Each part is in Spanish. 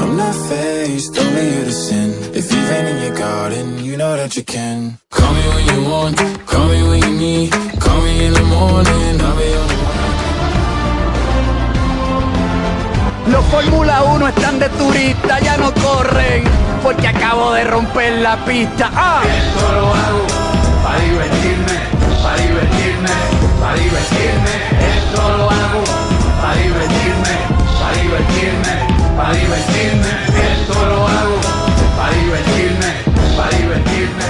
I'm not faced, only here to sin. If you've in your garden, you know that you can. Call me when you want, call me when you need. Call me in the morning, I'll be on the Los Fórmula 1 están de turista, ya no corren, porque acabo de romper la pista. ¡Ah! Esto lo hago para divertirme, para divertirme, para divertirme. Esto lo hago para divertirme, para divertirme, para divertirme. Esto lo hago para divertirme, para divertirme.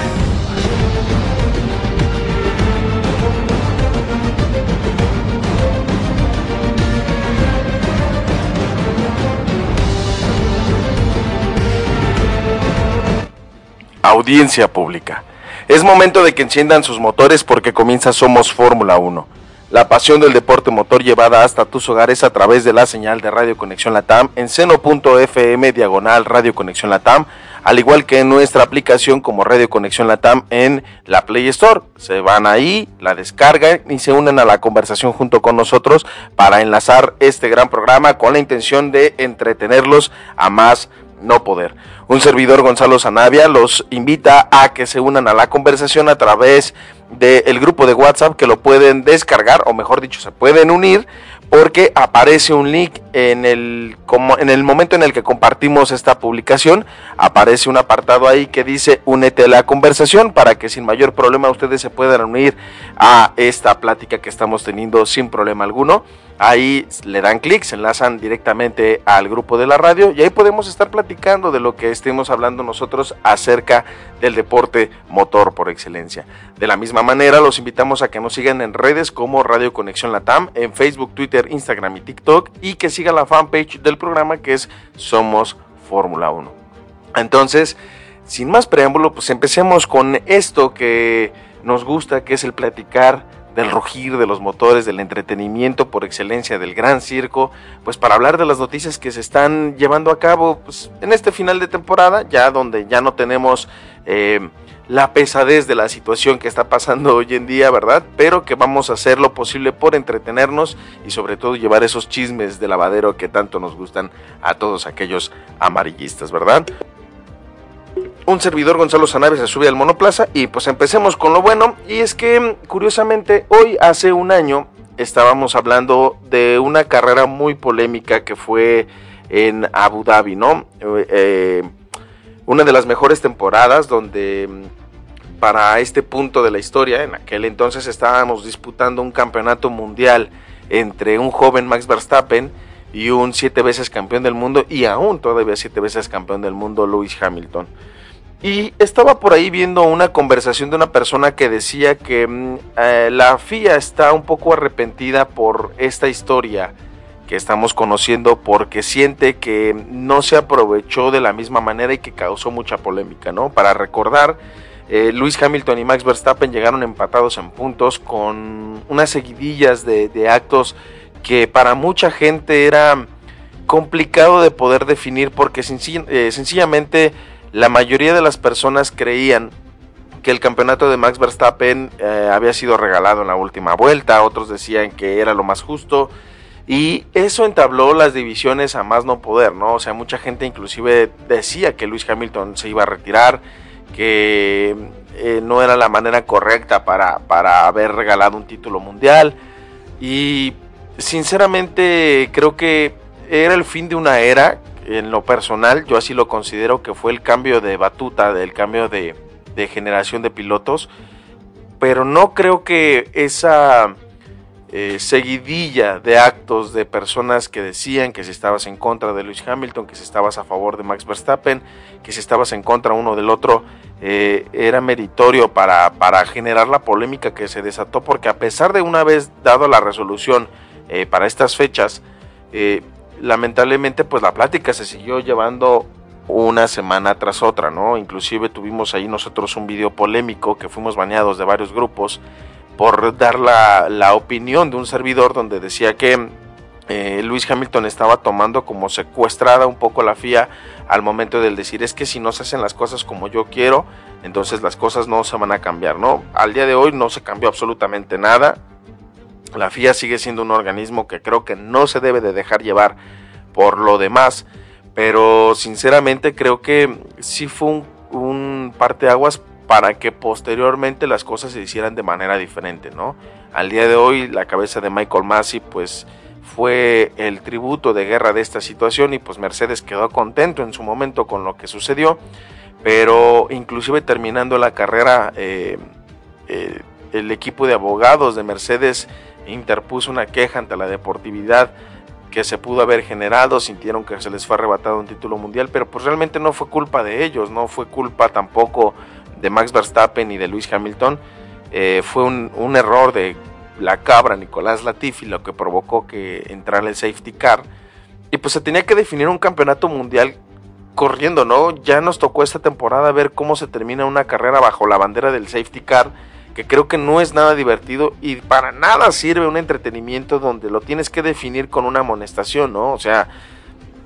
Audiencia pública. Es momento de que enciendan sus motores porque comienza Somos Fórmula 1. La pasión del deporte motor llevada hasta tus hogares a través de la señal de Radio Conexión Latam en seno.fm diagonal Radio Conexión Latam, al igual que en nuestra aplicación como Radio Conexión Latam en la Play Store. Se van ahí, la descargan y se unen a la conversación junto con nosotros para enlazar este gran programa con la intención de entretenerlos a más no poder. Un servidor Gonzalo Zanavia los invita a que se unan a la conversación a través del grupo de WhatsApp que lo pueden descargar o mejor dicho se pueden unir porque aparece un link en el, como, en el momento en el que compartimos esta publicación, aparece un apartado ahí que dice únete a la conversación para que sin mayor problema ustedes se puedan unir a esta plática que estamos teniendo sin problema alguno. Ahí le dan clic, se enlazan directamente al grupo de la radio y ahí podemos estar platicando de lo que estemos hablando nosotros acerca del deporte motor por excelencia. De la misma manera, los invitamos a que nos sigan en redes como Radio Conexión Latam, en Facebook, Twitter, Instagram y TikTok y que sigan la fanpage del programa que es Somos Fórmula 1. Entonces, sin más preámbulo, pues empecemos con esto que nos gusta, que es el platicar del rugir de los motores, del entretenimiento por excelencia del gran circo, pues para hablar de las noticias que se están llevando a cabo pues, en este final de temporada, ya donde ya no tenemos eh, la pesadez de la situación que está pasando hoy en día, ¿verdad? Pero que vamos a hacer lo posible por entretenernos y sobre todo llevar esos chismes de lavadero que tanto nos gustan a todos aquellos amarillistas, ¿verdad? Un servidor Gonzalo Sanabria se sube al monoplaza y pues empecemos con lo bueno y es que curiosamente hoy hace un año estábamos hablando de una carrera muy polémica que fue en Abu Dhabi, ¿no? Eh, una de las mejores temporadas donde para este punto de la historia, en aquel entonces estábamos disputando un campeonato mundial entre un joven Max Verstappen y un siete veces campeón del mundo y aún todavía siete veces campeón del mundo Lewis Hamilton. Y estaba por ahí viendo una conversación de una persona que decía que mm, eh, la FIA está un poco arrepentida por esta historia que estamos conociendo porque siente que no se aprovechó de la misma manera y que causó mucha polémica, ¿no? Para recordar, eh, Luis Hamilton y Max Verstappen llegaron empatados en puntos con unas seguidillas de, actos que para mucha gente era complicado de poder definir porque eh, sencillamente la mayoría de las personas creían que el campeonato de Max Verstappen eh, había sido regalado en la última vuelta, otros decían que era lo más justo y eso entabló las divisiones a más no poder, ¿no? O sea, mucha gente inclusive decía que Luis Hamilton se iba a retirar, que eh, no era la manera correcta para, para haber regalado un título mundial y sinceramente creo que era el fin de una era en lo personal, yo así lo considero que fue el cambio de batuta, del cambio de, generación de pilotos, pero no creo que esa eh, seguidilla de actos de personas que decían que si estabas en contra de Lewis Hamilton, que si estabas a favor de Max Verstappen, que si estabas en contra uno del otro, eh, era meritorio para, para, generar la polémica que se desató, porque a pesar de una vez dado la resolución eh, para estas fechas, lamentablemente pues la plática se siguió llevando una semana tras otra, ¿no? Inclusive tuvimos ahí nosotros un video polémico que fuimos baneados de varios grupos por dar la, la opinión de un servidor donde decía que eh, Luis Hamilton estaba tomando como secuestrada un poco la FIA al momento del decir es que si no se hacen las cosas como yo quiero, entonces las cosas no se van a cambiar, ¿no? Al día de hoy no se cambió absolutamente nada. La FIA sigue siendo un organismo que creo que no se debe de dejar llevar por lo demás, pero sinceramente creo que sí fue un, un parteaguas para que posteriormente las cosas se hicieran de manera diferente, ¿no? Al día de hoy la cabeza de Michael Massey pues fue el tributo de guerra de esta situación y pues Mercedes quedó contento en su momento con lo que sucedió, pero inclusive terminando la carrera eh, eh, el equipo de abogados de Mercedes interpuso una queja ante la deportividad que se pudo haber generado, sintieron que se les fue arrebatado un título mundial, pero pues realmente no fue culpa de ellos, no fue culpa tampoco de Max Verstappen y de Luis Hamilton, eh, fue un, un error de la cabra Nicolás Latifi, lo que provocó que entrara el safety car. Y pues se tenía que definir un campeonato mundial corriendo, ¿no? Ya nos tocó esta temporada ver cómo se termina una carrera bajo la bandera del safety car, que creo que no es nada divertido y para nada sirve un entretenimiento donde lo tienes que definir con una amonestación, ¿no? O sea,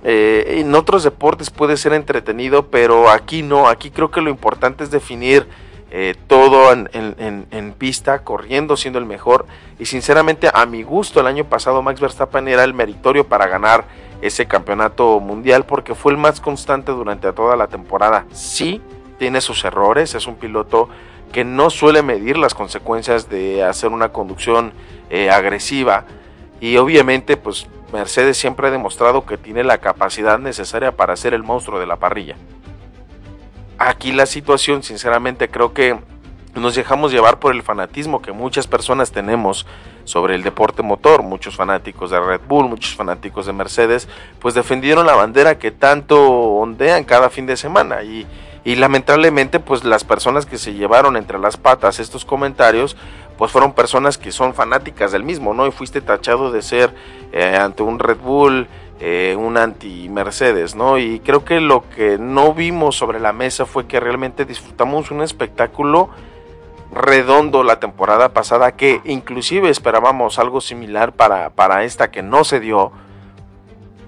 eh, en otros deportes puede ser entretenido, pero aquí no, aquí creo que lo importante es definir eh, todo en, pista, corriendo, siendo el mejor. Y sinceramente, a mi gusto, el año pasado Max Verstappen era el meritorio para ganar ese campeonato mundial porque fue el más constante durante toda la temporada. Sí, tiene sus errores, es un piloto que no suele medir las consecuencias de hacer una conducción eh, agresiva. Y obviamente, pues Mercedes siempre ha demostrado que tiene la capacidad necesaria para ser el monstruo de la parrilla. Aquí la situación, sinceramente, creo que nos dejamos llevar por el fanatismo que muchas personas tenemos sobre el deporte motor, muchos fanáticos de Red Bull, muchos fanáticos de Mercedes, pues defendieron la bandera que tanto ondean cada fin de semana y, y lamentablemente pues las personas que se llevaron entre las patas estos comentarios pues fueron personas que son fanáticas del mismo, ¿no? Y fuiste tachado de ser eh, ante un Red Bull eh, un anti-Mercedes, ¿no? Y creo que lo que no vimos sobre la mesa fue que realmente disfrutamos un espectáculo redondo la temporada pasada, que inclusive esperábamos algo similar para, para esta que no se dio,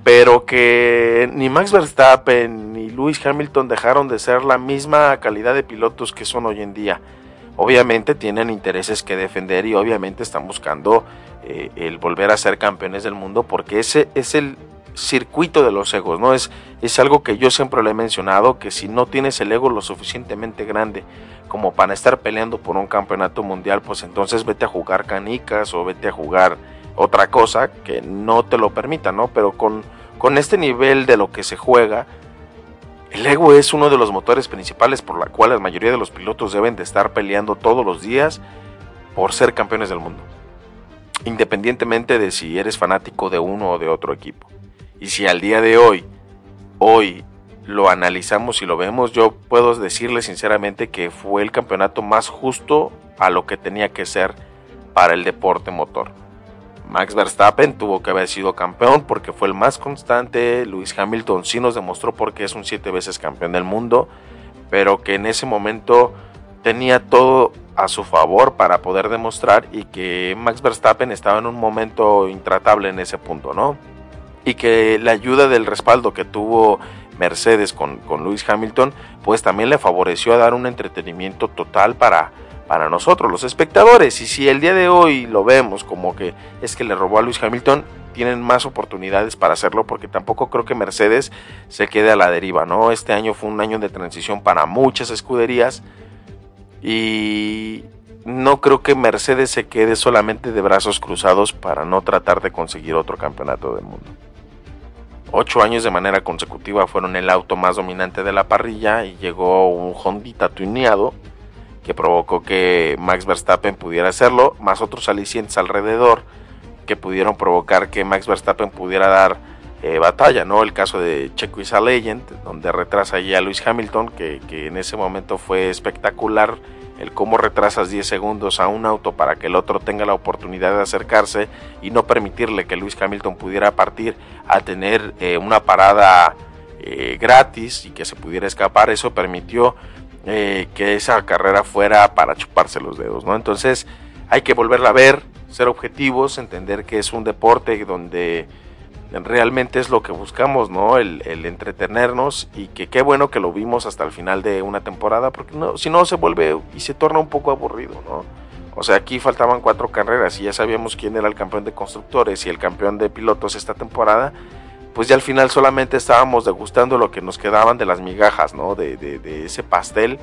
pero que ni Max Verstappen ni Lewis Hamilton dejaron de ser la misma calidad de pilotos que son hoy en día. Obviamente tienen intereses que defender y obviamente están buscando eh, el volver a ser campeones del mundo porque ese es el circuito de los egos, ¿no? Es, es algo que yo siempre le he mencionado, que si no tienes el ego lo suficientemente grande como para estar peleando por un campeonato mundial, pues entonces vete a jugar canicas o vete a jugar otra cosa que no te lo permita, ¿no? Pero con, con este nivel de lo que se juega, el ego es uno de los motores principales por la cual la mayoría de los pilotos deben de estar peleando todos los días por ser campeones del mundo. Independientemente de si eres fanático de uno o de otro equipo. Y si al día de hoy, hoy lo analizamos y lo vemos, yo puedo decirle sinceramente que fue el campeonato más justo a lo que tenía que ser para el deporte motor. Max Verstappen tuvo que haber sido campeón porque fue el más constante. Luis Hamilton sí nos demostró porque es un siete veces campeón del mundo, pero que en ese momento tenía todo a su favor para poder demostrar y que Max Verstappen estaba en un momento intratable en ese punto, ¿no? y que la ayuda del respaldo que tuvo Mercedes con, con Lewis Hamilton, pues también le favoreció a dar un entretenimiento total para, para nosotros, los espectadores. Y si el día de hoy lo vemos como que es que le robó a Lewis Hamilton, tienen más oportunidades para hacerlo porque tampoco creo que Mercedes se quede a la deriva, ¿no? Este año fue un año de transición para muchas escuderías y no creo que Mercedes se quede solamente de brazos cruzados para no tratar de conseguir otro campeonato del mundo. Ocho años de manera consecutiva fueron el auto más dominante de la parrilla y llegó un Honda tuneado que provocó que Max Verstappen pudiera hacerlo, más otros alicientes alrededor que pudieron provocar que Max Verstappen pudiera dar eh, batalla, ¿no? El caso de Checo is a Legend, donde retrasa ya a Lewis Hamilton, que, que en ese momento fue espectacular el cómo retrasas 10 segundos a un auto para que el otro tenga la oportunidad de acercarse y no permitirle que Lewis Hamilton pudiera partir a tener eh, una parada eh, gratis y que se pudiera escapar, eso permitió eh, que esa carrera fuera para chuparse los dedos, ¿no? Entonces hay que volverla a ver, ser objetivos, entender que es un deporte donde realmente es lo que buscamos, ¿no? El, entretenernos y que qué bueno que lo vimos hasta el final de una temporada, porque no, si no se vuelve y se torna un poco aburrido, ¿no? O sea, aquí faltaban cuatro carreras y ya sabíamos quién era el campeón de constructores y el campeón de pilotos esta temporada, pues ya al final solamente estábamos degustando lo que nos quedaban de las migajas, ¿no? De, ese pastel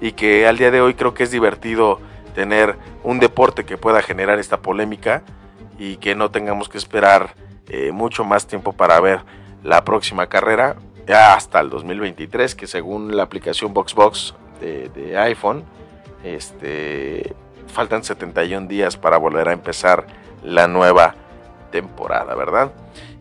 y que al día de hoy creo que es divertido tener un deporte que pueda generar esta polémica y que no tengamos que esperar eh, mucho más tiempo para ver la próxima carrera, ya hasta el 2023, que según la aplicación VoxBox de, de iPhone, este, faltan 71 días para volver a empezar la nueva temporada, ¿verdad?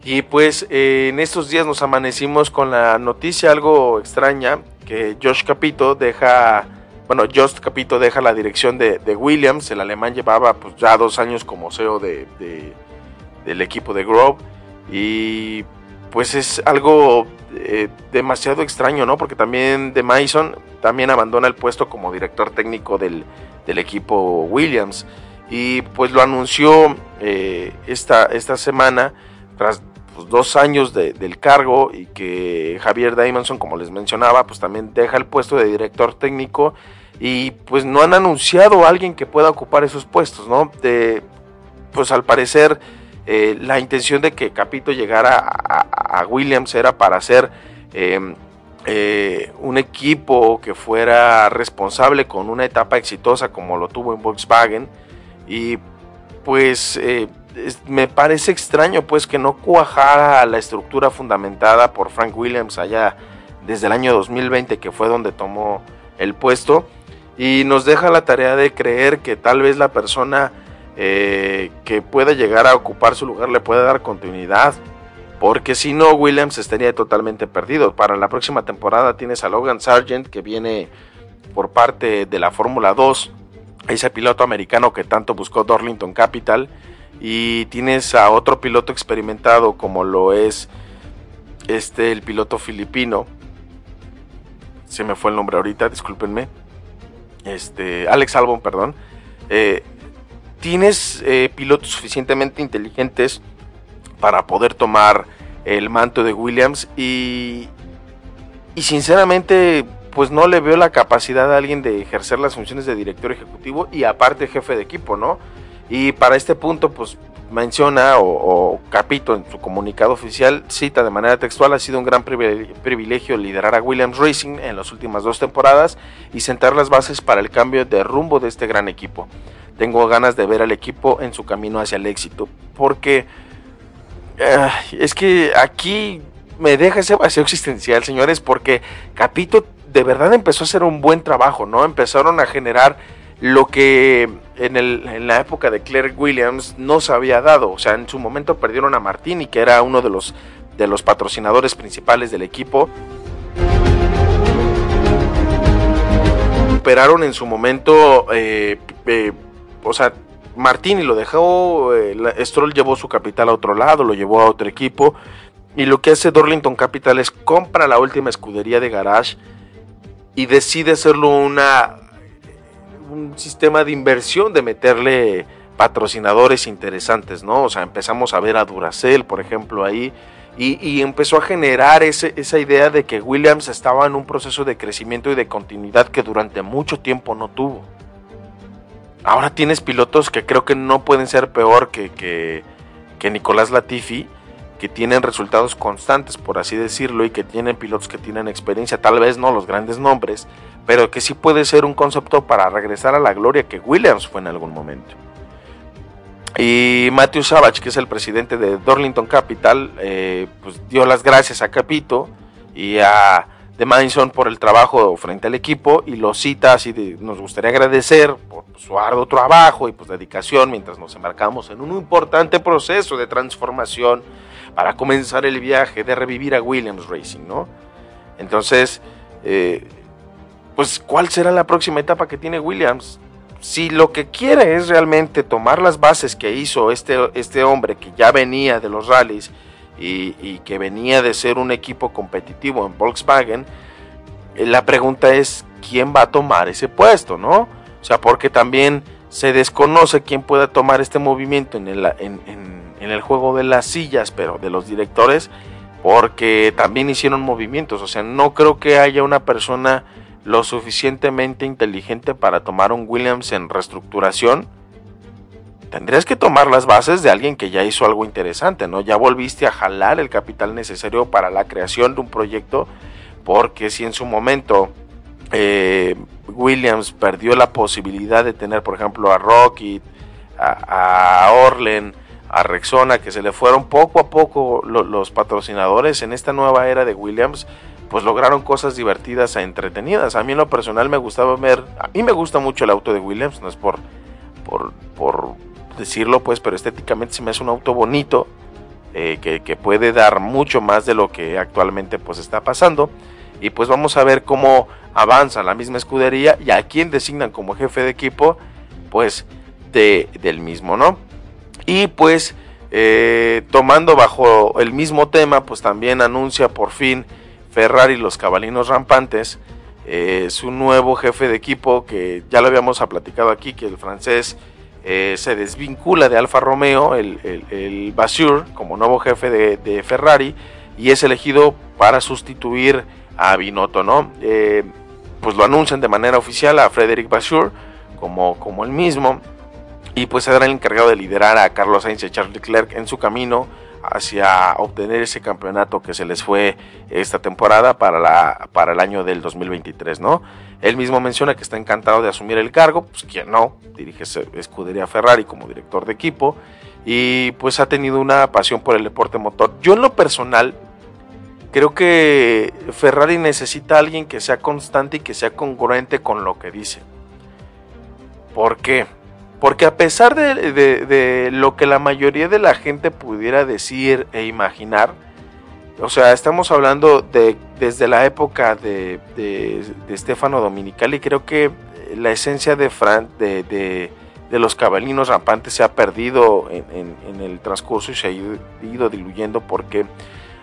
Y pues eh, en estos días nos amanecimos con la noticia algo extraña que Josh Capito deja, bueno, Josh Capito deja la dirección de, Williams, el alemán llevaba pues ya dos años como CEO de del equipo de Grove. Y pues es algo eh, demasiado extraño, ¿no? Porque también de Mason también abandona el puesto como director técnico del, equipo Williams. Y pues lo anunció eh, esta, esta semana tras pues, dos años del cargo y que Javier Diamondson, como les mencionaba, pues también deja el puesto de director técnico y pues no han anunciado a alguien que pueda ocupar esos puestos, ¿no? De, pues al parecer eh, la intención de que Capito llegara a, Williams era para hacer em, eh, un equipo que fuera responsable con una etapa exitosa como lo tuvo en Volkswagen y pues me parece extraño pues que no cuajara la estructura fundamentada por Frank Williams allá desde el año 2020 que fue donde tomó el puesto y nos deja la tarea de creer que tal vez la persona eh, que pueda llegar a ocupar su lugar le puede dar continuidad. Porque si no, Williams estaría totalmente perdido. Para la próxima temporada tienes a Logan Sargent que viene por parte de la Fórmula 2, ese piloto americano que tanto buscó Dorlington Capital. Y tienes a otro piloto experimentado como lo es este, el piloto filipino. Se me fue el nombre ahorita, discúlpenme. Este, Alex Albon, perdón. Eh, tienes eh, pilotos suficientemente inteligentes para poder tomar el manto de Williams y, y sinceramente pues no le veo la capacidad a alguien de ejercer las funciones de director ejecutivo y aparte jefe de equipo, ¿no? Y para este punto pues menciona o, Capito en su comunicado oficial cita de manera textual ha sido un gran privilegio liderar a Williams Racing en las últimas dos temporadas y sentar las bases para el cambio de rumbo de este gran equipo tengo ganas de ver al equipo en su camino hacia el éxito. Porque es que aquí me deja ese vacío existencial, señores, porque Capito de verdad empezó a hacer un buen trabajo, ¿no? Empezaron a generar lo que en, el, en la época de Claire Williams no se había dado. O sea, en su momento perdieron a Martini, que era uno de los, de los patrocinadores principales del equipo. Operaron en su momento eh, eh, o sea, Martini lo dejó, eh, Stroll llevó su capital a otro lado, lo llevó a otro equipo. Y lo que hace Dorlington Capital es compra la última escudería de garage y decide hacerlo una, un sistema de inversión, de meterle patrocinadores interesantes, ¿no? O sea, empezamos a ver a Duracell, por ejemplo, ahí, y, y empezó a generar ese, esa idea de que Williams estaba en un proceso de crecimiento y de continuidad que durante mucho tiempo no tuvo. Ahora tienes pilotos que creo que no pueden ser peor que, que, Nicolás Latifi, que tienen resultados constantes, por así decirlo, y que tienen pilotos que tienen experiencia, tal vez no los grandes nombres, pero que sí puede ser un concepto para regresar a la gloria que Williams fue en algún momento. Y Matthew Savage, que es el presidente de Dorlington Capital, eh, pues dio las gracias a Capito y a de Madison por el trabajo frente al equipo y lo cita así nos gustaría agradecer por su arduo trabajo y pues dedicación mientras nos embarcamos en un importante proceso de transformación para comenzar el viaje de revivir a Williams Racing, ¿no? Entonces, eh, pues ¿cuál será la próxima etapa que tiene Williams? Si lo que quiere es realmente tomar las bases que hizo este, este hombre que ya venía de los rallies y, que venía de ser un equipo competitivo en Volkswagen, eh, la pregunta es quién va a tomar ese puesto, ¿no? O sea, porque también se desconoce quién pueda tomar este movimiento en el, en, el juego de las sillas, pero de los directores, porque también hicieron movimientos, o sea, no creo que haya una persona lo suficientemente inteligente para tomar un Williams en reestructuración tendrías que tomar las bases de alguien que ya hizo algo interesante, ¿no? Ya volviste a jalar el capital necesario para la creación de un proyecto, porque si en su momento eh, Williams perdió la posibilidad de tener, por ejemplo, a Rocky, a, Orlen, a Rexona, que se le fueron poco a poco los patrocinadores en esta nueva era de Williams, pues lograron cosas divertidas e entretenidas. A mí en lo personal me gustaba ver, a mí me gusta mucho el auto de Williams, no es por, por, por decirlo, pues, pero estéticamente se me hace un auto bonito, eh, que, puede dar mucho más de lo que actualmente pues está pasando. Y pues vamos a ver cómo avanza la misma escudería y a quién designan como jefe de equipo, pues de, del mismo, ¿no? Y pues eh, tomando bajo el mismo tema, pues también anuncia por fin Ferrari los cabalinos rampantes, eh, su nuevo jefe de equipo, que ya lo habíamos platicado aquí, que el francés eh, se desvincula de Alfa Romeo, el, el, Basur, como nuevo jefe de, Ferrari, y es elegido para sustituir a Binotto, ¿no? Eh, pues lo anuncian de manera oficial a Frederick Basur como, como el mismo, y pues será el encargado de liderar a Carlos Sainz y Charles Leclerc en su camino hacia obtener ese campeonato que se les fue esta temporada para, la, para el año del 2023, ¿no? Él mismo menciona que está encantado de asumir el cargo, pues quien no, dirige Escudería Ferrari como director de equipo y pues ha tenido una pasión por el deporte motor. Yo en lo personal creo que Ferrari necesita a alguien que sea constante y que sea congruente con lo que dice. ¿Por qué? Porque a pesar de, lo que la mayoría de la gente pudiera decir e imaginar, o sea, estamos hablando de desde la época de, de, Stefano Dominicali, creo que la esencia de, Fran, de, los cabalinos rampantes se ha perdido en, el transcurso y se ha ido, diluyendo porque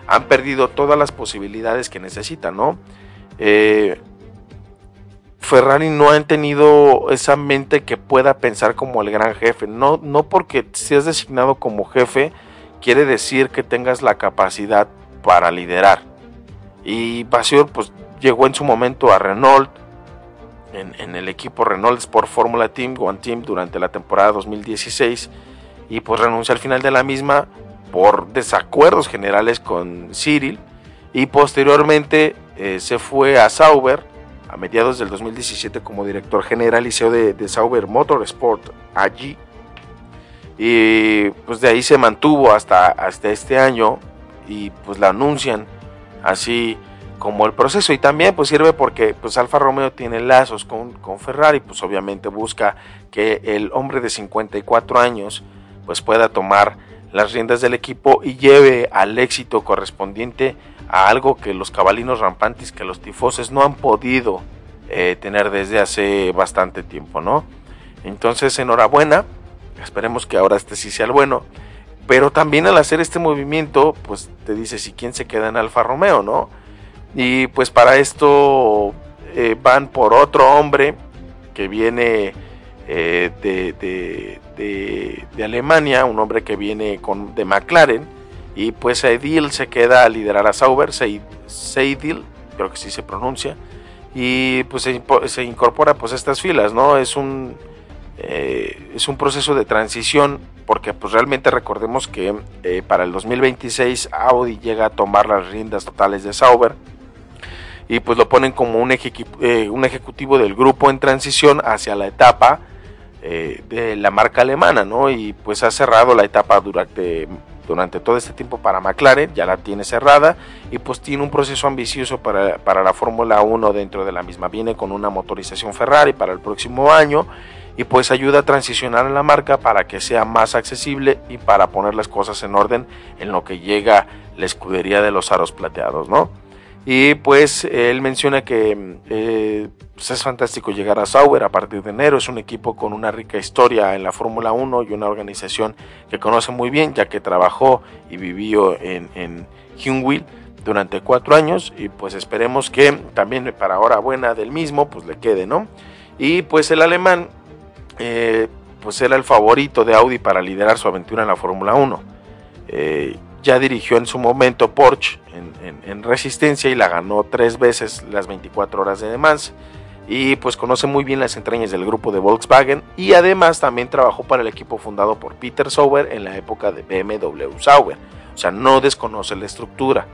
han perdido todas las posibilidades que necesitan, ¿no? Eh, Ferrari no ha tenido esa mente que pueda pensar como el gran jefe. No, no porque seas designado como jefe quiere decir que tengas la capacidad para liderar. Y Vasseur pues llegó en su momento a Renault, en, el equipo Renault Sport Formula Team, One Team, durante la temporada 2016. Y pues renuncia al final de la misma por desacuerdos generales con Cyril. Y posteriormente eh, se fue a Sauber a mediados del 2017 como director general y CEO de, Sauber Motorsport allí. Y pues de ahí se mantuvo hasta, hasta este año y pues la anuncian así como el proceso y también pues sirve porque pues Alfa Romeo tiene lazos con, con, Ferrari pues obviamente busca que el hombre de 54 años pues pueda tomar las riendas del equipo y lleve al éxito correspondiente a algo que los cabalinos rampantes, que los tifoses no han podido eh, tener desde hace bastante tiempo, ¿no? Entonces, enhorabuena, esperemos que ahora este sí sea el bueno, pero también al hacer este movimiento, pues te dice si quién se queda en Alfa Romeo, ¿no? Y pues para esto eh, van por otro hombre que viene eh, de, de, de, Alemania, un hombre que viene con, de McLaren, y pues Seidil se queda a liderar a Sauber, Seidil, creo que sí se pronuncia, y pues se, incorpora pues a estas filas, ¿no? Es un, eh, es un proceso de transición porque pues realmente recordemos que eh, para el 2026 Audi llega a tomar las riendas totales de Sauber y pues lo ponen como un, eh, un ejecutivo del grupo en transición hacia la etapa de la marca alemana, ¿no? Y pues ha cerrado la etapa durante durante todo este tiempo para McLaren, ya la tiene cerrada y pues tiene un proceso ambicioso para, para la Fórmula 1 dentro de la misma. Viene con una motorización Ferrari para el próximo año y pues ayuda a transicionar a la marca para que sea más accesible y para poner las cosas en orden en lo que llega la escudería de los aros plateados, ¿no? Y pues él menciona que eh, pues, es fantástico llegar a Sauber a partir de enero. Es un equipo con una rica historia en la Fórmula 1 y una organización que conoce muy bien, ya que trabajó y vivió en, en durante cuatro años. Y pues esperemos que también para hora buena del mismo, pues le quede, ¿no? Y pues el alemán, eh, pues era el favorito de Audi para liderar su aventura en la Fórmula 1. Eh, ya dirigió en su momento Porsche en, resistencia y la ganó tres veces las 24 horas de Le. Y pues conoce muy bien las entrañas del grupo de Volkswagen y además también trabajó para el equipo fundado por Peter Sauber en la época de BMW Sauber. O sea, no desconoce la estructura.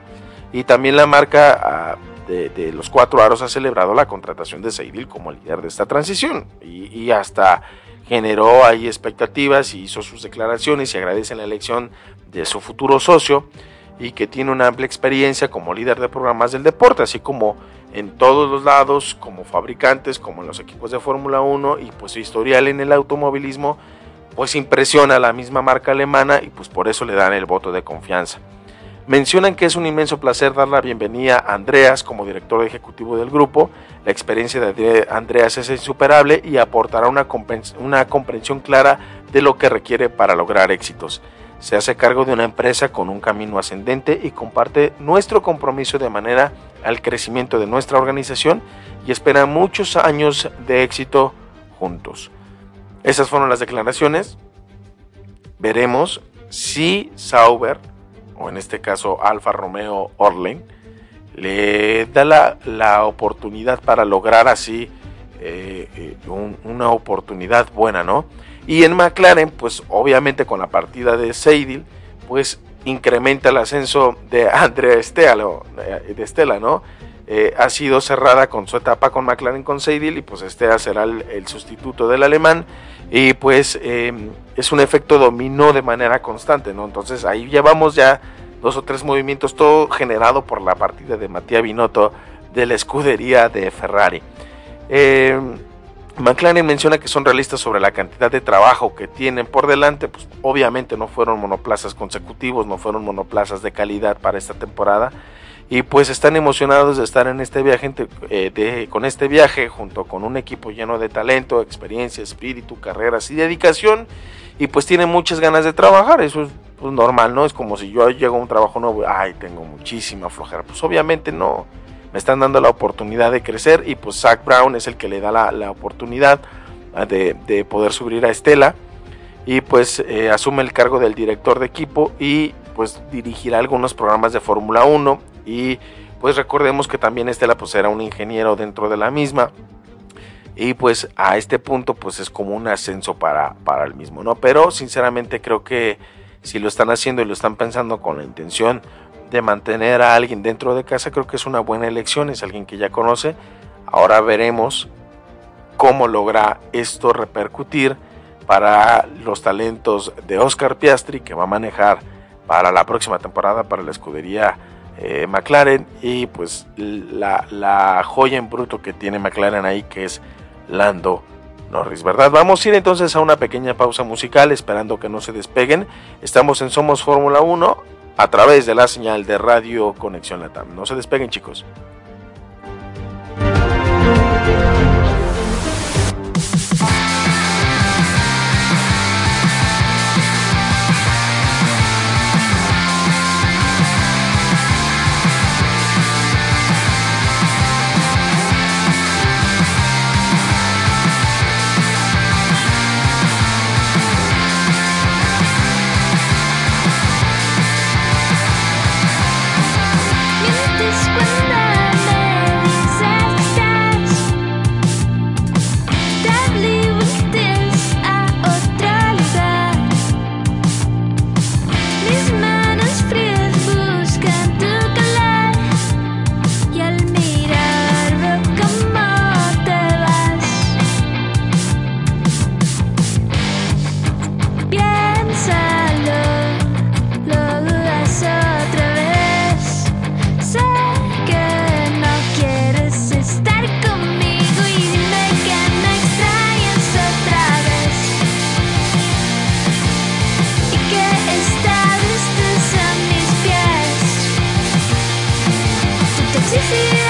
Y también la marca ah, de, los cuatro aros ha celebrado la contratación de Seidel como líder de esta transición. Y, y hasta generó ahí expectativas y hizo sus declaraciones y agradece la elección de su futuro socio y que tiene una amplia experiencia como líder de programas del deporte, así como en todos los lados, como fabricantes, como en los equipos de Fórmula 1 y pues su historial en el automovilismo, pues impresiona a la misma marca alemana y pues por eso le dan el voto de confianza. Mencionan que es un inmenso placer dar la bienvenida a Andreas como director ejecutivo del grupo. La experiencia de Andreas es insuperable y aportará una, una comprensión clara de lo que requiere para lograr éxitos se hace cargo de una empresa con un camino ascendente y comparte nuestro compromiso de manera al crecimiento de nuestra organización y espera muchos años de éxito juntos. Esas fueron las declaraciones. Veremos si Sauber, o en este caso Alfa Romeo Orlen, le da la, oportunidad para lograr así eh, eh, una oportunidad buena, ¿no? Y en McLaren, pues obviamente con la partida de Seidel, pues incrementa el ascenso de Andrea Estela, de Estela ¿no? Eh, ha sido cerrada con su etapa con McLaren con Seidel y pues Estela será el, sustituto del alemán y pues em, es un efecto dominó de manera constante, ¿no? Entonces ahí llevamos ya dos o tres movimientos, todo generado por la partida de Matías Binotto de la escudería de Ferrari. Eh, McLaren menciona que son realistas sobre la cantidad de trabajo que tienen por delante, pues obviamente no fueron monoplazas consecutivos, no fueron monoplazas de calidad para esta temporada y pues están emocionados de estar en este viaje eh, con este viaje junto con un equipo lleno de talento, experiencia, espíritu, carreras y dedicación y pues tienen muchas ganas de trabajar, eso es pues, normal, ¿no? Es como si yo llego a un trabajo nuevo, ay, tengo muchísima flojera, pues obviamente no me están dando la oportunidad de crecer y pues Zach Brown es el que le da la, oportunidad ah, de, poder subir a Estela y pues eh, asume el cargo del director de equipo y pues dirigirá algunos programas de Fórmula 1 y pues recordemos que también Estela pues era un ingeniero dentro de la misma y pues a este punto pues es como un ascenso para, para el mismo, ¿no? Pero sinceramente creo que si lo están haciendo y lo están pensando con la intención de mantener a alguien dentro de casa, creo que es una buena elección, es alguien que ya conoce. Ahora veremos cómo logra esto repercutir para los talentos de Oscar Piastri, que va a manejar para la próxima temporada para la escudería eh, McLaren, y pues la, la joya en bruto que tiene McLaren ahí, que es Lando Norris, ¿verdad? Vamos a ir entonces a una pequeña pausa musical, esperando que no se despeguen. Estamos en Somos Fórmula 1 a través de la señal de radio Conexión Latam. No se despeguen chicos. to you.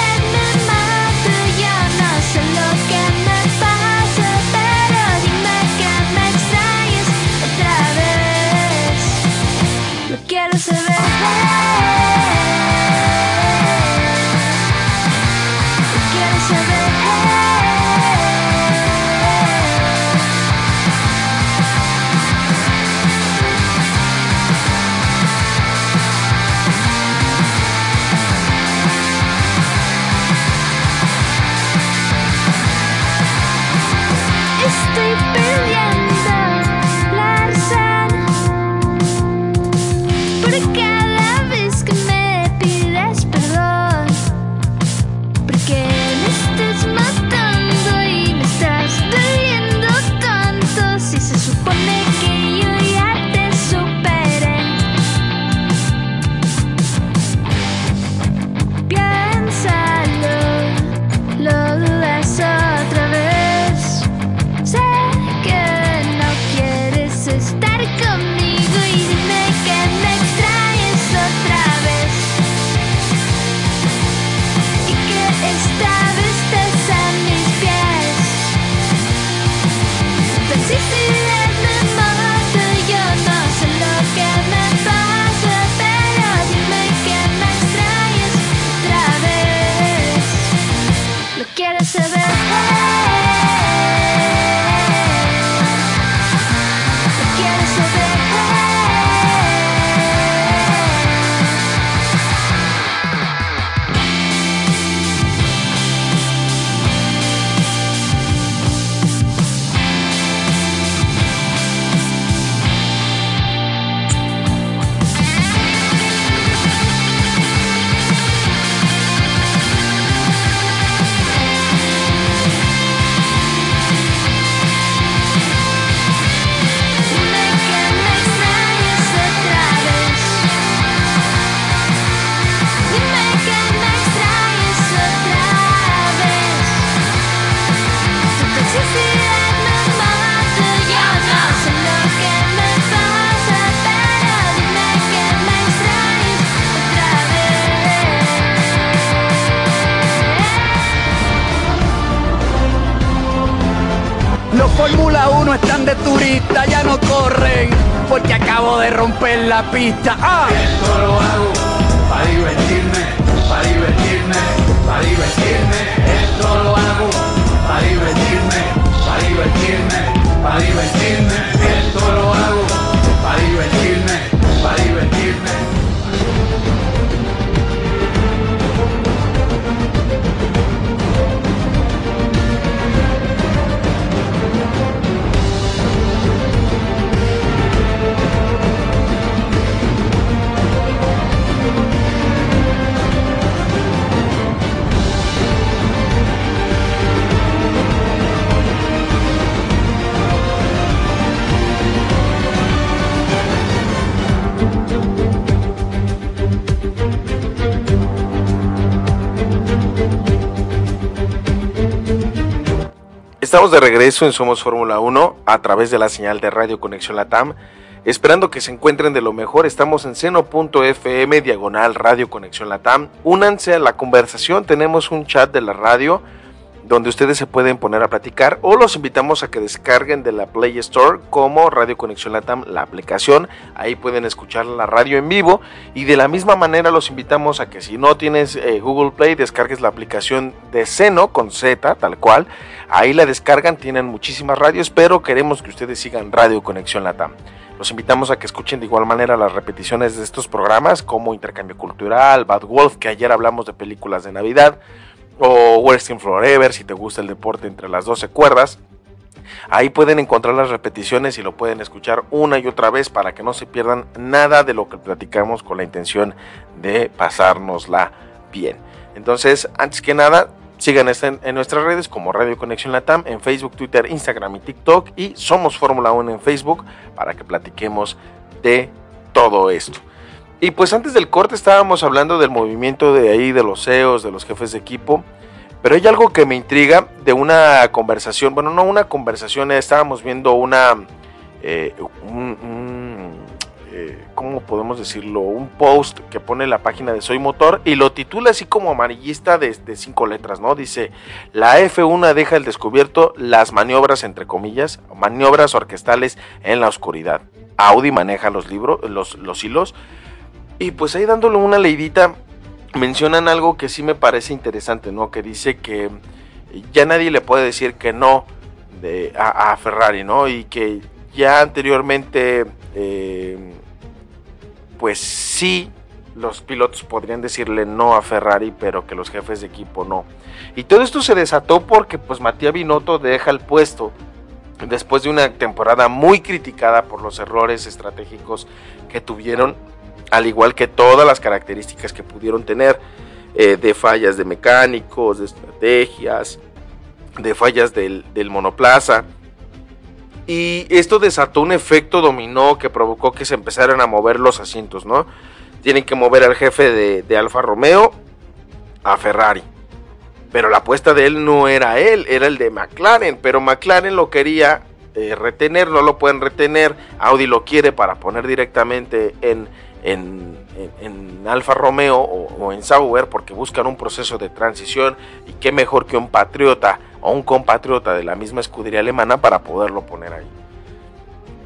La pista. ¡Ah! Esto lo hago para divertirme, para divertirme, para divertirme. Esto lo hago para divertirme, para divertirme, para divertirme. Estamos de regreso en Somos Fórmula 1 a través de la señal de Radio Conexión Latam. Esperando que se encuentren de lo mejor, estamos en seno.fm diagonal Radio Conexión Latam. Únanse a la conversación, tenemos un chat de la radio donde ustedes se pueden poner a platicar o los invitamos a que descarguen de la Play Store como Radio Conexión Latam la aplicación, ahí pueden escuchar la radio en vivo y de la misma manera los invitamos a que si no tienes eh, Google Play descargues la aplicación de Seno con Z tal cual, ahí la descargan, tienen muchísimas radios, pero queremos que ustedes sigan Radio Conexión Latam. Los invitamos a que escuchen de igual manera las repeticiones de estos programas como Intercambio Cultural, Bad Wolf, que ayer hablamos de películas de Navidad, o Wrestling Forever si te gusta el deporte entre las 12 cuerdas. Ahí pueden encontrar las repeticiones y lo pueden escuchar una y otra vez para que no se pierdan nada de lo que platicamos con la intención de pasárnosla bien. Entonces, antes que nada, sigan en, nuestras redes como Radio Conexión Latam en Facebook, Twitter, Instagram y TikTok y Somos Fórmula 1 en Facebook para que platiquemos de todo esto. Y pues antes del corte estábamos hablando del movimiento de ahí, de los CEOs, de los jefes de equipo. Pero hay algo que me intriga de una conversación, bueno, no una conversación, estábamos viendo una, eh, eh, ¿cómo podemos decirlo? Un post que pone la página de Soy Motor y lo titula así como amarillista de, cinco letras, ¿no? Dice, la F1 deja al descubierto las maniobras, entre comillas, maniobras orquestales en la oscuridad. Audi maneja los libros, los, los hilos. Y pues ahí dándole una leidita, mencionan algo que sí me parece interesante, ¿no? Que dice que ya nadie le puede decir que no de, a, a Ferrari, ¿no? Y que ya anteriormente, eh, pues sí, los pilotos podrían decirle no a Ferrari, pero que los jefes de equipo no. Y todo esto se desató porque pues Matías Binotto deja el puesto después de una temporada muy criticada por los errores estratégicos que tuvieron, al igual que todas las características que pudieron tener eh, de fallas de mecánicos, de estrategias, de fallas del, del monoplaza. Y esto desató un efecto dominó que provocó que se empezaran a mover los asientos, ¿no? Tienen que mover al jefe de, Alfa Romeo a Ferrari. Pero la apuesta de él no era él, era el de McLaren. Pero McLaren lo quería eh, retener, no lo pueden retener. Audi lo quiere para poner directamente en, en, en, en Alfa Romeo o, o, en Sauber porque buscan un proceso de transición. Y qué mejor que un patriota o un compatriota de la misma escudería alemana para poderlo poner ahí.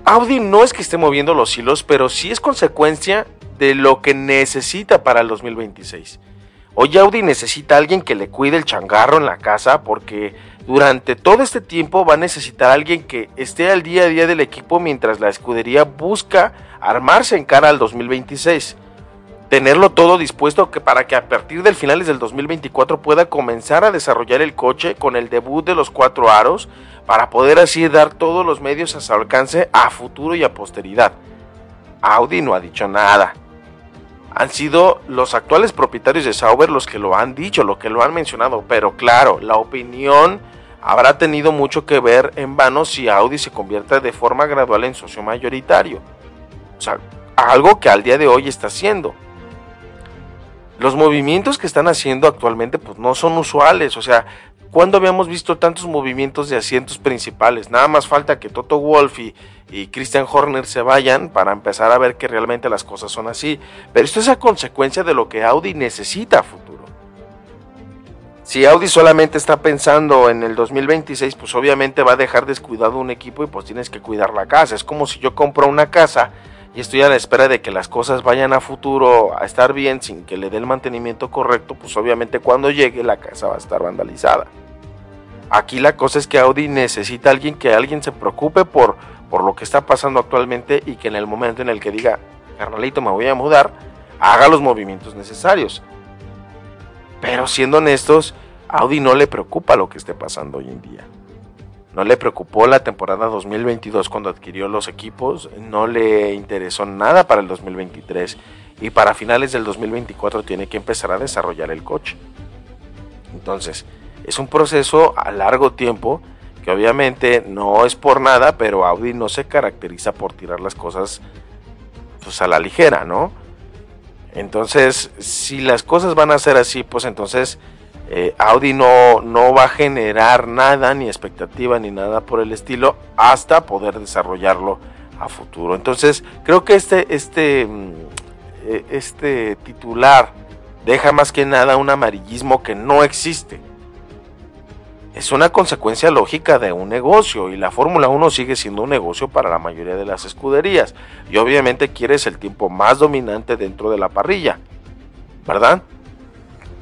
Audi no es que esté moviendo los hilos, pero sí es consecuencia de lo que necesita para el 2026. Hoy Audi necesita a alguien que le cuide el changarro en la casa porque durante todo este tiempo va a necesitar alguien que esté al día a día del equipo mientras la escudería busca armarse en cara al 2026 tenerlo todo dispuesto para que a partir del finales del 2024 pueda comenzar a desarrollar el coche con el debut de los cuatro aros para poder así dar todos los medios a su alcance a futuro y a posteridad. Audi no ha dicho nada. Han sido los actuales propietarios de Sauber los que lo han dicho, lo que lo han mencionado, pero claro, la opinión habrá tenido mucho que ver en vano si Audi se convierte de forma gradual en socio mayoritario. O sea, algo que al día de hoy está haciendo los movimientos que están haciendo actualmente pues no son usuales, o sea, ¿cuándo habíamos visto tantos movimientos de asientos principales? Nada más falta que Toto Wolff y, y Christian Horner se vayan para empezar a ver que realmente las cosas son así, pero esto es a consecuencia de lo que Audi necesita a futuro. Si Audi solamente está pensando en el 2026, pues obviamente va a dejar descuidado un equipo y pues tienes que cuidar la casa. Es como si yo compro una casa y estoy a la espera de que las cosas vayan a futuro a estar bien sin que le dé el mantenimiento correcto, pues obviamente cuando llegue la casa va a estar vandalizada. Aquí la cosa es que Audi necesita alguien que alguien se preocupe por, por lo que está pasando actualmente y que en el momento en el que diga, carnalito, me voy a mudar, haga los movimientos necesarios. Pero siendo honestos, Audi no le preocupa lo que esté pasando hoy en día. No le preocupó la temporada 2022 cuando adquirió los equipos, no le interesó nada para el 2023 y para finales del 2024 tiene que empezar a desarrollar el coche. Entonces, es un proceso a largo tiempo que obviamente no es por nada, pero Audi no se caracteriza por tirar las cosas pues a la ligera, ¿no? Entonces, si las cosas van a ser así, pues entonces eh, Audi no, no va a generar nada, ni expectativa, ni nada por el estilo, hasta poder desarrollarlo a futuro. Entonces, creo que este, este, eh, este titular deja más que nada un amarillismo que no existe. Es una consecuencia lógica de un negocio y la Fórmula 1 sigue siendo un negocio para la mayoría de las escuderías. Y obviamente quieres el tiempo más dominante dentro de la parrilla, ¿verdad?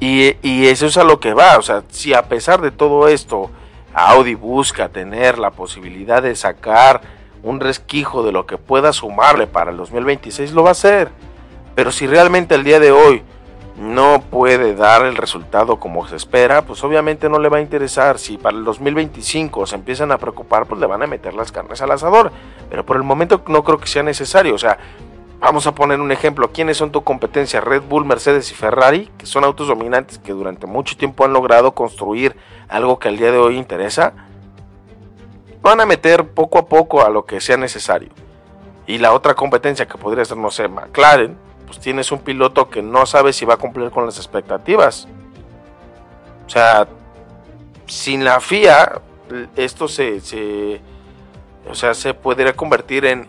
Y, y, eso es a lo que va, o sea, si a pesar de todo esto Audi busca tener la posibilidad de sacar un resquijo de lo que pueda sumarle para el 2026, lo va a hacer. Pero si realmente el día de hoy no puede dar el resultado como se espera, pues obviamente no le va a interesar. Si para el 2025 se empiezan a preocupar, pues le van a meter las carnes al asador. Pero por el momento no creo que sea necesario, o sea, Vamos a poner un ejemplo. ¿Quiénes son tu competencia? Red Bull, Mercedes y Ferrari, que son autos dominantes que durante mucho tiempo han logrado construir algo que al día de hoy interesa. Van a meter poco a poco a lo que sea necesario. Y la otra competencia que podría ser, no sé, McLaren, pues tienes un piloto que no sabe si va a cumplir con las expectativas. O sea, sin la FIA, esto se, o sea, se podría convertir en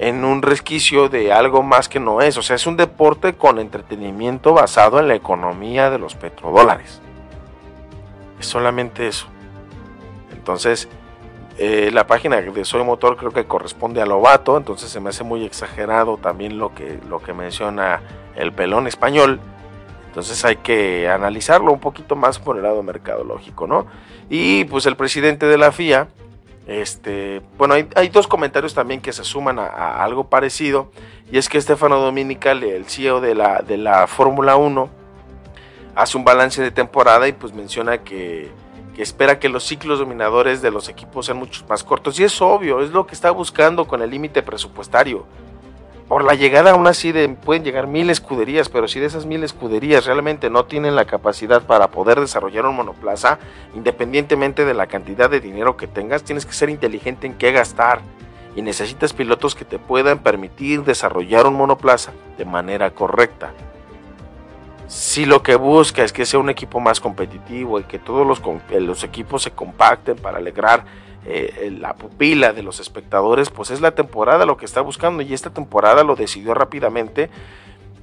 en un resquicio de algo más que no es. O sea, es un deporte con entretenimiento basado en la economía de los petrodólares. Es solamente eso. Entonces, eh, la página de Soy Motor creo que corresponde a Lobato, entonces se me hace muy exagerado también lo que, lo que menciona el pelón español. Entonces hay que analizarlo un poquito más por el lado mercadológico, ¿no? Y pues el presidente de la FIA, este, bueno, hay, dos comentarios también que se suman a, algo parecido, y es que Estefano Dominical, el CEO de la, de la Fórmula 1, hace un balance de temporada y pues menciona que, que espera que los ciclos dominadores de los equipos sean mucho más cortos, y es obvio, es lo que está buscando con el límite presupuestario por la llegada aún así de, pueden llegar mil escuderías, pero si de esas mil escuderías realmente no tienen la capacidad para poder desarrollar un monoplaza, independientemente de la cantidad de dinero que tengas, tienes que ser inteligente en qué gastar y necesitas pilotos que te puedan permitir desarrollar un monoplaza de manera correcta. Si lo que busca es que sea un equipo más competitivo y que todos los, los equipos se compacten para alegrar eh, la pupila de los espectadores, pues es la temporada lo que está buscando y esta temporada lo decidió rápidamente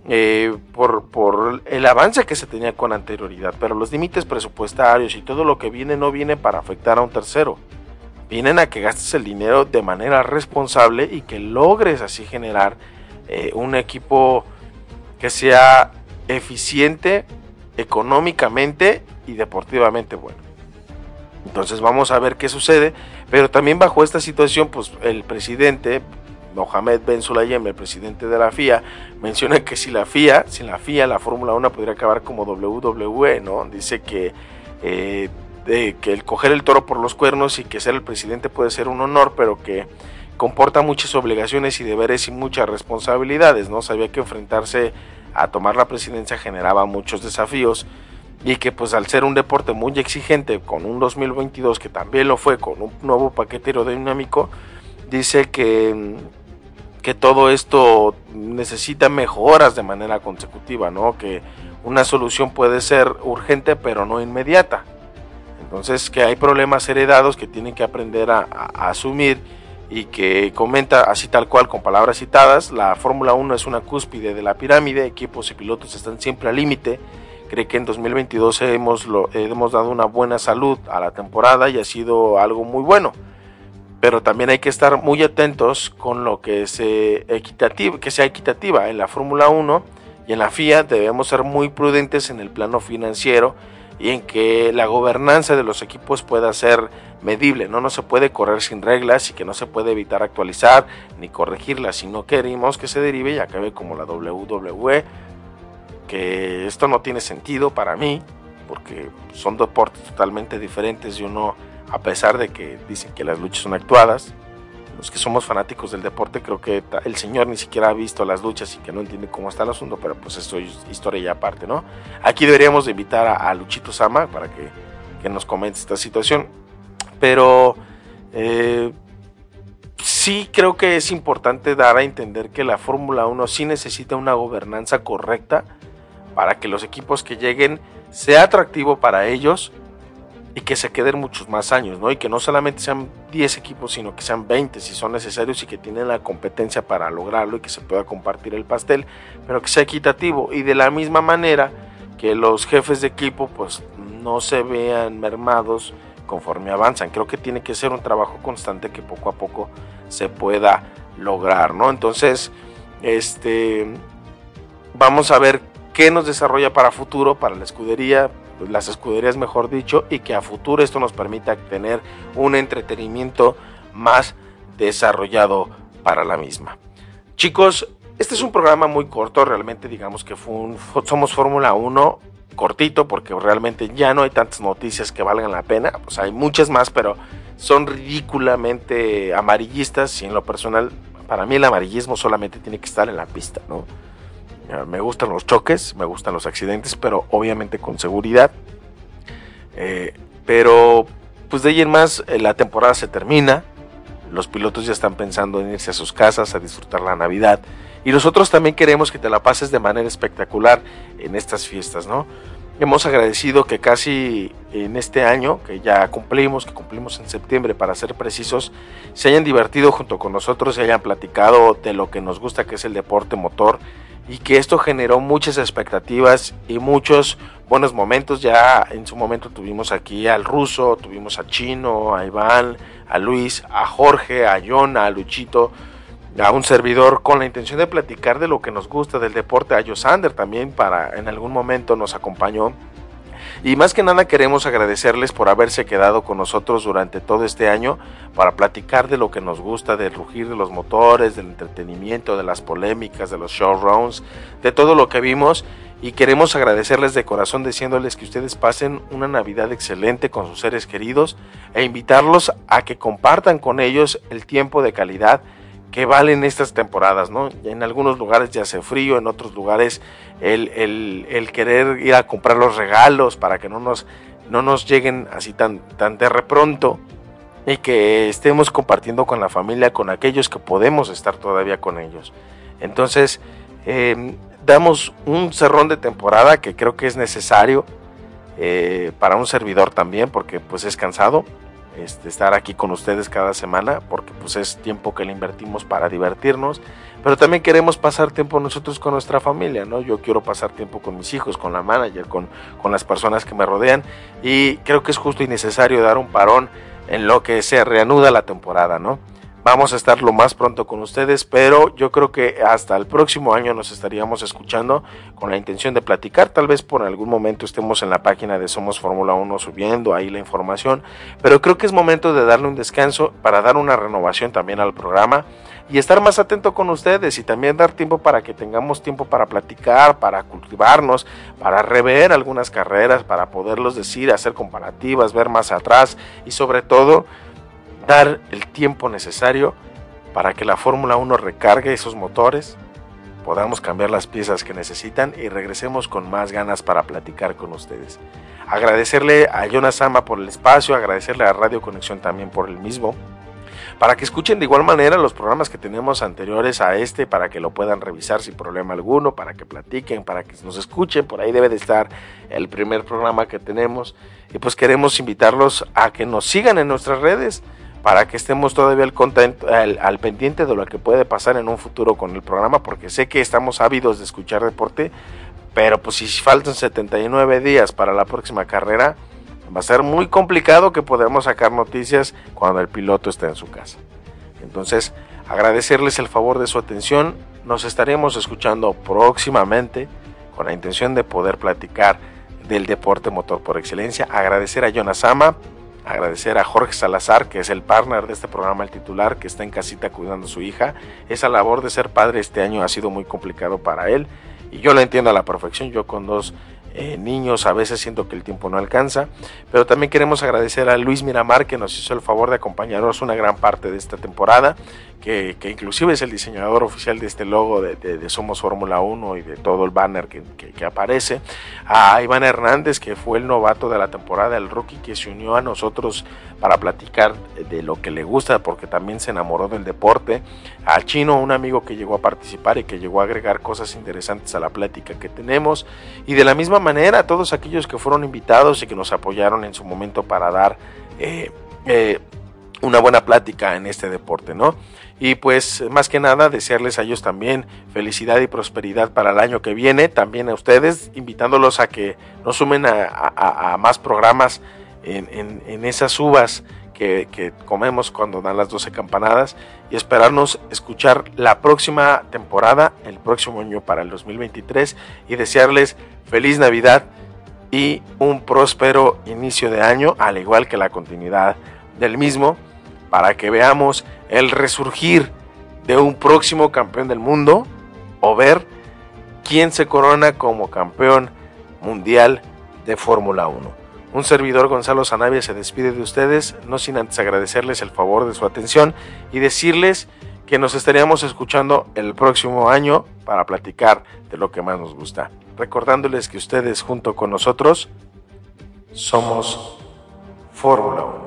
eh, por, por, el avance que se tenía con anterioridad, pero los límites presupuestarios y todo lo que viene no viene para afectar a un tercero, vienen a que gastes el dinero de manera responsable y que logres así generar eh, un equipo que sea eficiente económicamente y deportivamente bueno. Entonces vamos a ver qué sucede, pero también bajo esta situación, pues el presidente Mohamed Ben Sulayem, el presidente de la FIA, menciona que si la FIA, sin la FIA, la Fórmula 1 podría acabar como WWE, ¿no? Dice que, eh, que el coger el toro por los cuernos y que ser el presidente puede ser un honor, pero que comporta muchas obligaciones y deberes y muchas responsabilidades, ¿no? Sabía que enfrentarse a tomar la presidencia generaba muchos desafíos y que pues al ser un deporte muy exigente con un 2022 que también lo fue con un nuevo paquete aerodinámico, dice que, que todo esto necesita mejoras de manera consecutiva, ¿no? Que una solución puede ser urgente pero no inmediata. Entonces que hay problemas heredados que tienen que aprender a, a asumir y que comenta así tal cual con palabras citadas, la Fórmula 1 es una cúspide de la pirámide, equipos y pilotos están siempre al límite, cree que en 2022 hemos, lo, hemos dado una buena salud a la temporada y ha sido algo muy bueno. Pero también hay que estar muy atentos con lo que, se equitativo, que sea equitativa en la Fórmula 1 y en la FIA debemos ser muy prudentes en el plano financiero y en que la gobernanza de los equipos pueda ser medible, no, no se puede correr sin reglas y que no se puede evitar actualizar ni corregirlas, si no queremos que se derive y acabe como la WWE que esto no tiene sentido para mí, porque son deportes totalmente diferentes y uno, a pesar de que dicen que las luchas son actuadas, los que somos fanáticos del deporte, creo que el señor ni siquiera ha visto las luchas y que no entiende cómo está el asunto, pero pues esto es historia ya aparte, ¿no? Aquí deberíamos de invitar a, Luchito Sama para que, que, nos comente esta situación, pero eh, sí creo que es importante dar a entender que la Fórmula 1 sí necesita una gobernanza correcta, para que los equipos que lleguen sea atractivo para ellos y que se queden muchos más años, ¿no? Y que no solamente sean 10 equipos, sino que sean 20 si son necesarios y que tienen la competencia para lograrlo y que se pueda compartir el pastel, pero que sea equitativo y de la misma manera que los jefes de equipo pues no se vean mermados conforme avanzan. Creo que tiene que ser un trabajo constante que poco a poco se pueda lograr, ¿no? Entonces, este vamos a ver qué nos desarrolla para futuro, para la escudería, pues, las escuderías mejor dicho, y que a futuro esto nos permita tener un entretenimiento más desarrollado para la misma. Chicos, este es un programa muy corto, realmente digamos que fue un, somos Fórmula 1 cortito porque realmente ya no hay tantas noticias que valgan la pena, pues hay muchas más, pero son ridículamente amarillistas y en lo personal, para mí el amarillismo solamente tiene que estar en la pista, ¿no? Me gustan los choques, me gustan los accidentes, pero obviamente con seguridad. Eh, pero pues de ahí en más eh, la temporada se termina, los pilotos ya están pensando en irse a sus casas a disfrutar la Navidad y nosotros también queremos que te la pases de manera espectacular en estas fiestas, ¿no? Hemos agradecido que casi en este año, que ya cumplimos, que cumplimos en septiembre para ser precisos, se hayan divertido junto con nosotros, y hayan platicado de lo que nos gusta que es el deporte motor y que esto generó muchas expectativas y muchos buenos momentos. Ya en su momento tuvimos aquí al ruso, tuvimos a Chino, a Iván, a Luis, a Jorge, a John, a Luchito, a un servidor con la intención de platicar de lo que nos gusta del deporte. A Josander también para en algún momento nos acompañó y más que nada queremos agradecerles por haberse quedado con nosotros durante todo este año para platicar de lo que nos gusta, del rugir de los motores, del entretenimiento, de las polémicas, de los showrounds, de todo lo que vimos. Y queremos agradecerles de corazón diciéndoles que ustedes pasen una Navidad excelente con sus seres queridos e invitarlos a que compartan con ellos el tiempo de calidad que valen estas temporadas, ¿no? En algunos lugares ya hace frío, en otros lugares el, el, querer ir a comprar los regalos para que no nos, no nos lleguen así tan, tan de repronto y que estemos compartiendo con la familia, con aquellos que podemos estar todavía con ellos. Entonces, em, damos un cerrón de temporada que creo que es necesario eh, para un servidor también, porque pues es cansado este, estar aquí con ustedes cada semana, porque pues es tiempo que le invertimos para divertirnos, pero también queremos pasar tiempo nosotros con nuestra familia, ¿no? Yo quiero pasar tiempo con mis hijos, con la manager, con, con las personas que me rodean, y creo que es justo y necesario dar un parón en lo que se reanuda la temporada, ¿no? Vamos a estar lo más pronto con ustedes, pero yo creo que hasta el próximo año nos estaríamos escuchando con la intención de platicar. Tal vez por algún momento estemos en la página de Somos Fórmula 1 subiendo ahí la información, pero creo que es momento de darle un descanso para dar una renovación también al programa y estar más atento con ustedes y también dar tiempo para que tengamos tiempo para platicar, para cultivarnos, para rever algunas carreras, para poderlos decir, hacer comparativas, ver más atrás y sobre todo dar el tiempo necesario para que la Fórmula 1 recargue esos motores, podamos cambiar las piezas que necesitan y regresemos con más ganas para platicar con ustedes. Agradecerle a Jonas Ama por el espacio, agradecerle a Radio Conexión también por el mismo, para que escuchen de igual manera los programas que tenemos anteriores a este, para que lo puedan revisar sin problema alguno, para que platiquen, para que nos escuchen, por ahí debe de estar el primer programa que tenemos y pues queremos invitarlos a que nos sigan en nuestras redes para que estemos todavía al, pendiente de lo que puede pasar en un futuro con el programa, porque sé que estamos ávidos de escuchar deporte, pero pues si faltan 79 días para la próxima carrera, va a ser muy complicado que podamos sacar noticias cuando el piloto esté en su casa. Entonces, agradecerles el favor de su atención, nos estaremos escuchando próximamente con la intención de poder platicar del deporte motor por excelencia, agradecer a Jonas Ama agradecer a Jorge Salazar, que es el partner de este programa, el titular, que está en casita cuidando a su hija. Esa labor de ser padre este año ha sido muy complicado para él y yo lo entiendo a la perfección. Yo con dos eh, niños a veces siento que el tiempo no alcanza, pero también queremos agradecer a Luis Miramar que nos hizo el favor de acompañarnos una gran parte de esta temporada que, inclusive es el diseñador oficial de este logo de, Somos Fórmula 1 y de todo el banner que, aparece, a Iván Hernández, que fue el novato de la temporada, el rookie que se unió a nosotros para platicar de lo que le gusta, porque también se enamoró del deporte, a Chino, un amigo que llegó a participar y que llegó a agregar cosas interesantes a la plática que tenemos, y de la misma manera a todos aquellos que fueron invitados y que nos apoyaron en su momento para dar... Eh, eh, una buena plática en este deporte, ¿no? Y pues más que nada desearles a ellos también felicidad y prosperidad para el año que viene, también a ustedes, invitándolos a que nos sumen a, más programas en, esas uvas que, que, comemos cuando dan las 12 campanadas y esperarnos escuchar la próxima temporada, el próximo año para el 2023 y desearles feliz Navidad y un próspero inicio de año, al igual que la continuidad del mismo para que veamos el resurgir de un próximo campeón del mundo o ver quién se corona como campeón mundial de Fórmula 1. Un servidor Gonzalo Zanavia se despide de ustedes, no sin antes agradecerles el favor de su atención y decirles que nos estaríamos escuchando el próximo año para platicar de lo que más nos gusta. Recordándoles que ustedes junto con nosotros somos Fórmula 1.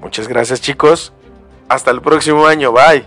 Muchas gracias chicos. Hasta el próximo año. Bye.